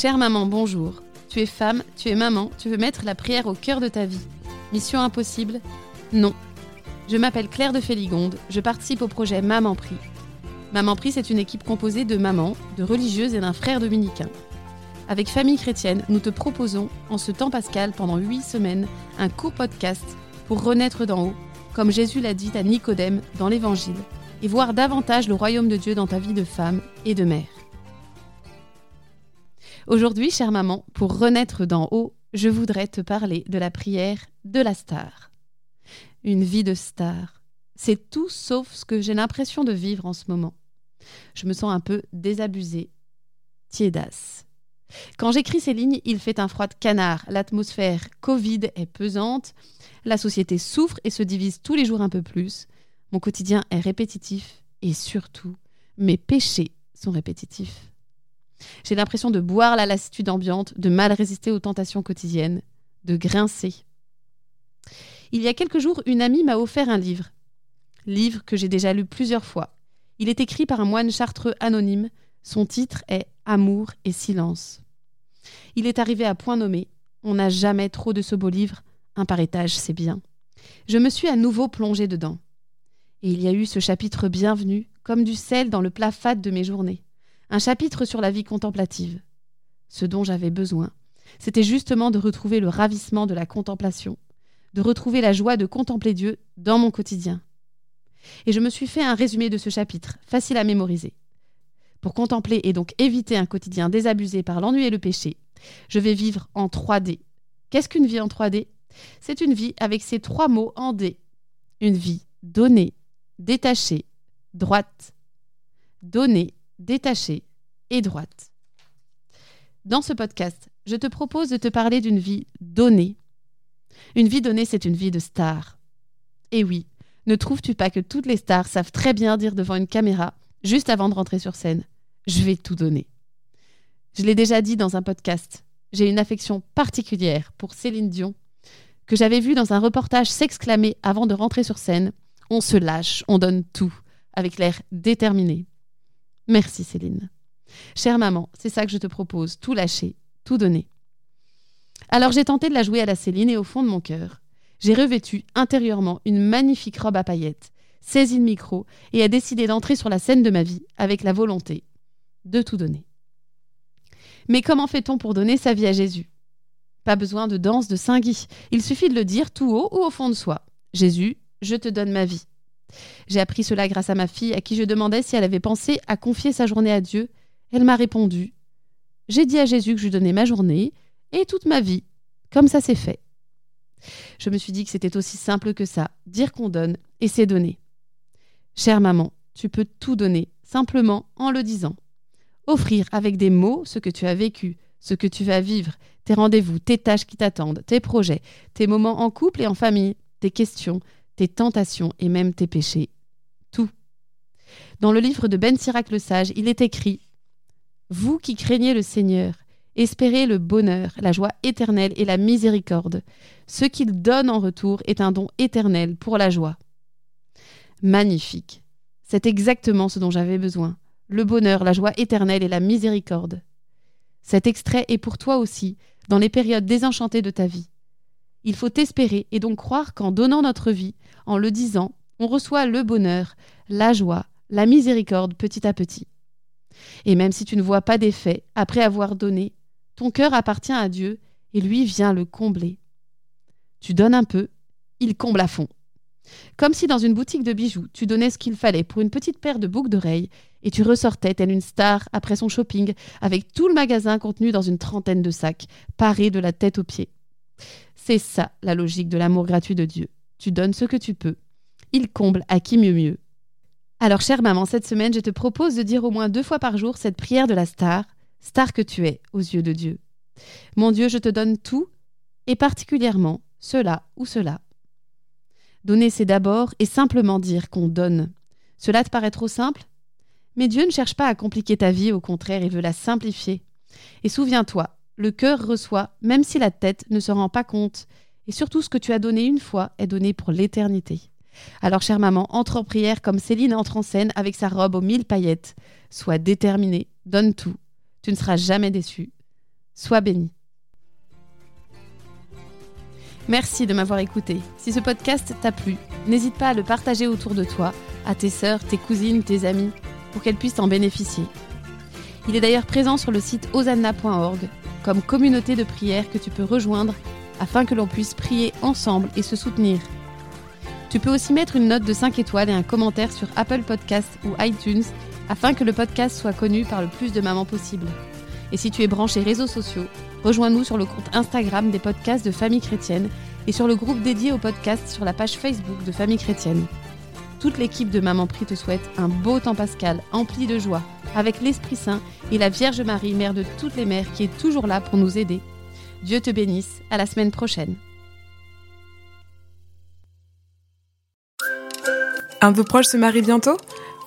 Chère maman, bonjour. Tu es femme, tu es maman, tu veux mettre la prière au cœur de ta vie. Mission impossible Non. Je m'appelle Claire de Féligonde, je participe au projet Maman Prie. Maman Prie, c'est une équipe composée de mamans, de religieuses et d'un frère dominicain. Avec Famille Chrétienne, nous te proposons, en ce temps pascal, pendant huit semaines, un court podcast pour renaître d'en haut, comme Jésus l'a dit à Nicodème dans l'Évangile, et voir davantage le royaume de Dieu dans ta vie de femme et de mère. Aujourd'hui, chère maman, pour renaître d'en haut, je voudrais te parler de la prière de la star. Une vie de star. C'est tout sauf ce que j'ai l'impression de vivre en ce moment. Je me sens un peu désabusée, tiédasse. Quand j'écris ces lignes, il fait un froid de canard, l'atmosphère Covid est pesante, la société souffre et se divise tous les jours un peu plus, mon quotidien est répétitif et surtout, mes péchés sont répétitifs. J'ai l'impression de boire la lassitude ambiante, de mal résister aux tentations quotidiennes, de grincer. Il y a quelques jours, une amie m'a offert un livre. Livre que j'ai déjà lu plusieurs fois. Il est écrit par un moine chartreux anonyme. Son titre est Amour et silence. Il est arrivé à point nommé. On n'a jamais trop de ce beau livre. Un par étage, c'est bien. Je me suis à nouveau plongée dedans. Et il y a eu ce chapitre bienvenu, comme du sel dans le plat fade de mes journées un chapitre sur la vie contemplative. Ce dont j'avais besoin, c'était justement de retrouver le ravissement de la contemplation, de retrouver la joie de contempler Dieu dans mon quotidien. Et je me suis fait un résumé de ce chapitre, facile à mémoriser. Pour contempler et donc éviter un quotidien désabusé par l'ennui et le péché, je vais vivre en 3D. Qu'est-ce qu'une vie en 3D C'est une vie avec ces trois mots en D. Une vie donnée, détachée, droite. Donnée, détachée et droite. Dans ce podcast, je te propose de te parler d'une vie donnée. Une vie donnée, c'est une vie de star. Et oui, ne trouves-tu pas que toutes les stars savent très bien dire devant une caméra, juste avant de rentrer sur scène, je vais tout donner. Je l'ai déjà dit dans un podcast, j'ai une affection particulière pour Céline Dion, que j'avais vue dans un reportage s'exclamer avant de rentrer sur scène, on se lâche, on donne tout, avec l'air déterminé. Merci Céline. Chère maman, c'est ça que je te propose, tout lâcher, tout donner. Alors j'ai tenté de la jouer à la Céline et au fond de mon cœur, j'ai revêtu intérieurement une magnifique robe à paillettes, saisi le micro et a décidé d'entrer sur la scène de ma vie avec la volonté de tout donner. Mais comment fait-on pour donner sa vie à Jésus? Pas besoin de danse de Saint-Guy, il suffit de le dire tout haut ou au fond de soi. Jésus, je te donne ma vie. J'ai appris cela grâce à ma fille, à qui je demandais si elle avait pensé à confier sa journée à Dieu. Elle m'a répondu J'ai dit à Jésus que je lui donnais ma journée et toute ma vie. Comme ça, c'est fait. Je me suis dit que c'était aussi simple que ça, dire qu'on donne, et c'est donner. Chère maman, tu peux tout donner, simplement en le disant. Offrir avec des mots ce que tu as vécu, ce que tu vas vivre, tes rendez-vous, tes tâches qui t'attendent, tes projets, tes moments en couple et en famille, tes questions, tes tentations et même tes péchés. Tout. Dans le livre de Ben Sirac le Sage, il est écrit Vous qui craignez le Seigneur, espérez le bonheur, la joie éternelle et la miséricorde. Ce qu'il donne en retour est un don éternel pour la joie. Magnifique. C'est exactement ce dont j'avais besoin. Le bonheur, la joie éternelle et la miséricorde. Cet extrait est pour toi aussi, dans les périodes désenchantées de ta vie. Il faut espérer et donc croire qu'en donnant notre vie, en le disant, on reçoit le bonheur, la joie, la miséricorde petit à petit. Et même si tu ne vois pas d'effet après avoir donné, ton cœur appartient à Dieu et lui vient le combler. Tu donnes un peu, il comble à fond. Comme si dans une boutique de bijoux, tu donnais ce qu'il fallait pour une petite paire de boucles d'oreilles et tu ressortais telle une star après son shopping avec tout le magasin contenu dans une trentaine de sacs, parés de la tête aux pieds. C'est ça la logique de l'amour gratuit de Dieu. Tu donnes ce que tu peux. Il comble à qui mieux mieux. Alors, chère maman, cette semaine, je te propose de dire au moins deux fois par jour cette prière de la star, star que tu es aux yeux de Dieu. Mon Dieu, je te donne tout, et particulièrement cela ou cela. Donner, c'est d'abord et simplement dire qu'on donne. Cela te paraît trop simple? Mais Dieu ne cherche pas à compliquer ta vie, au contraire, il veut la simplifier. Et souviens-toi, le cœur reçoit, même si la tête ne se rend pas compte. Et surtout, ce que tu as donné une fois est donné pour l'éternité. Alors, chère maman, entre en prière comme Céline entre en scène avec sa robe aux mille paillettes. Sois déterminée, donne tout. Tu ne seras jamais déçue. Sois béni. Merci de m'avoir écouté. Si ce podcast t'a plu, n'hésite pas à le partager autour de toi, à tes sœurs, tes cousines, tes amis, pour qu'elles puissent en bénéficier. Il est d'ailleurs présent sur le site osanna.org comme communauté de prière que tu peux rejoindre afin que l'on puisse prier ensemble et se soutenir. Tu peux aussi mettre une note de 5 étoiles et un commentaire sur Apple Podcasts ou iTunes afin que le podcast soit connu par le plus de mamans possible. Et si tu es branché réseaux sociaux, rejoins-nous sur le compte Instagram des podcasts de Famille Chrétienne et sur le groupe dédié au podcast sur la page Facebook de Famille Chrétienne. Toute l'équipe de Maman Prie te souhaite un beau temps pascal empli de joie, avec l'Esprit Saint et la Vierge Marie, mère de toutes les mères, qui est toujours là pour nous aider. Dieu te bénisse, à la semaine prochaine. Un de vos proches se marie bientôt?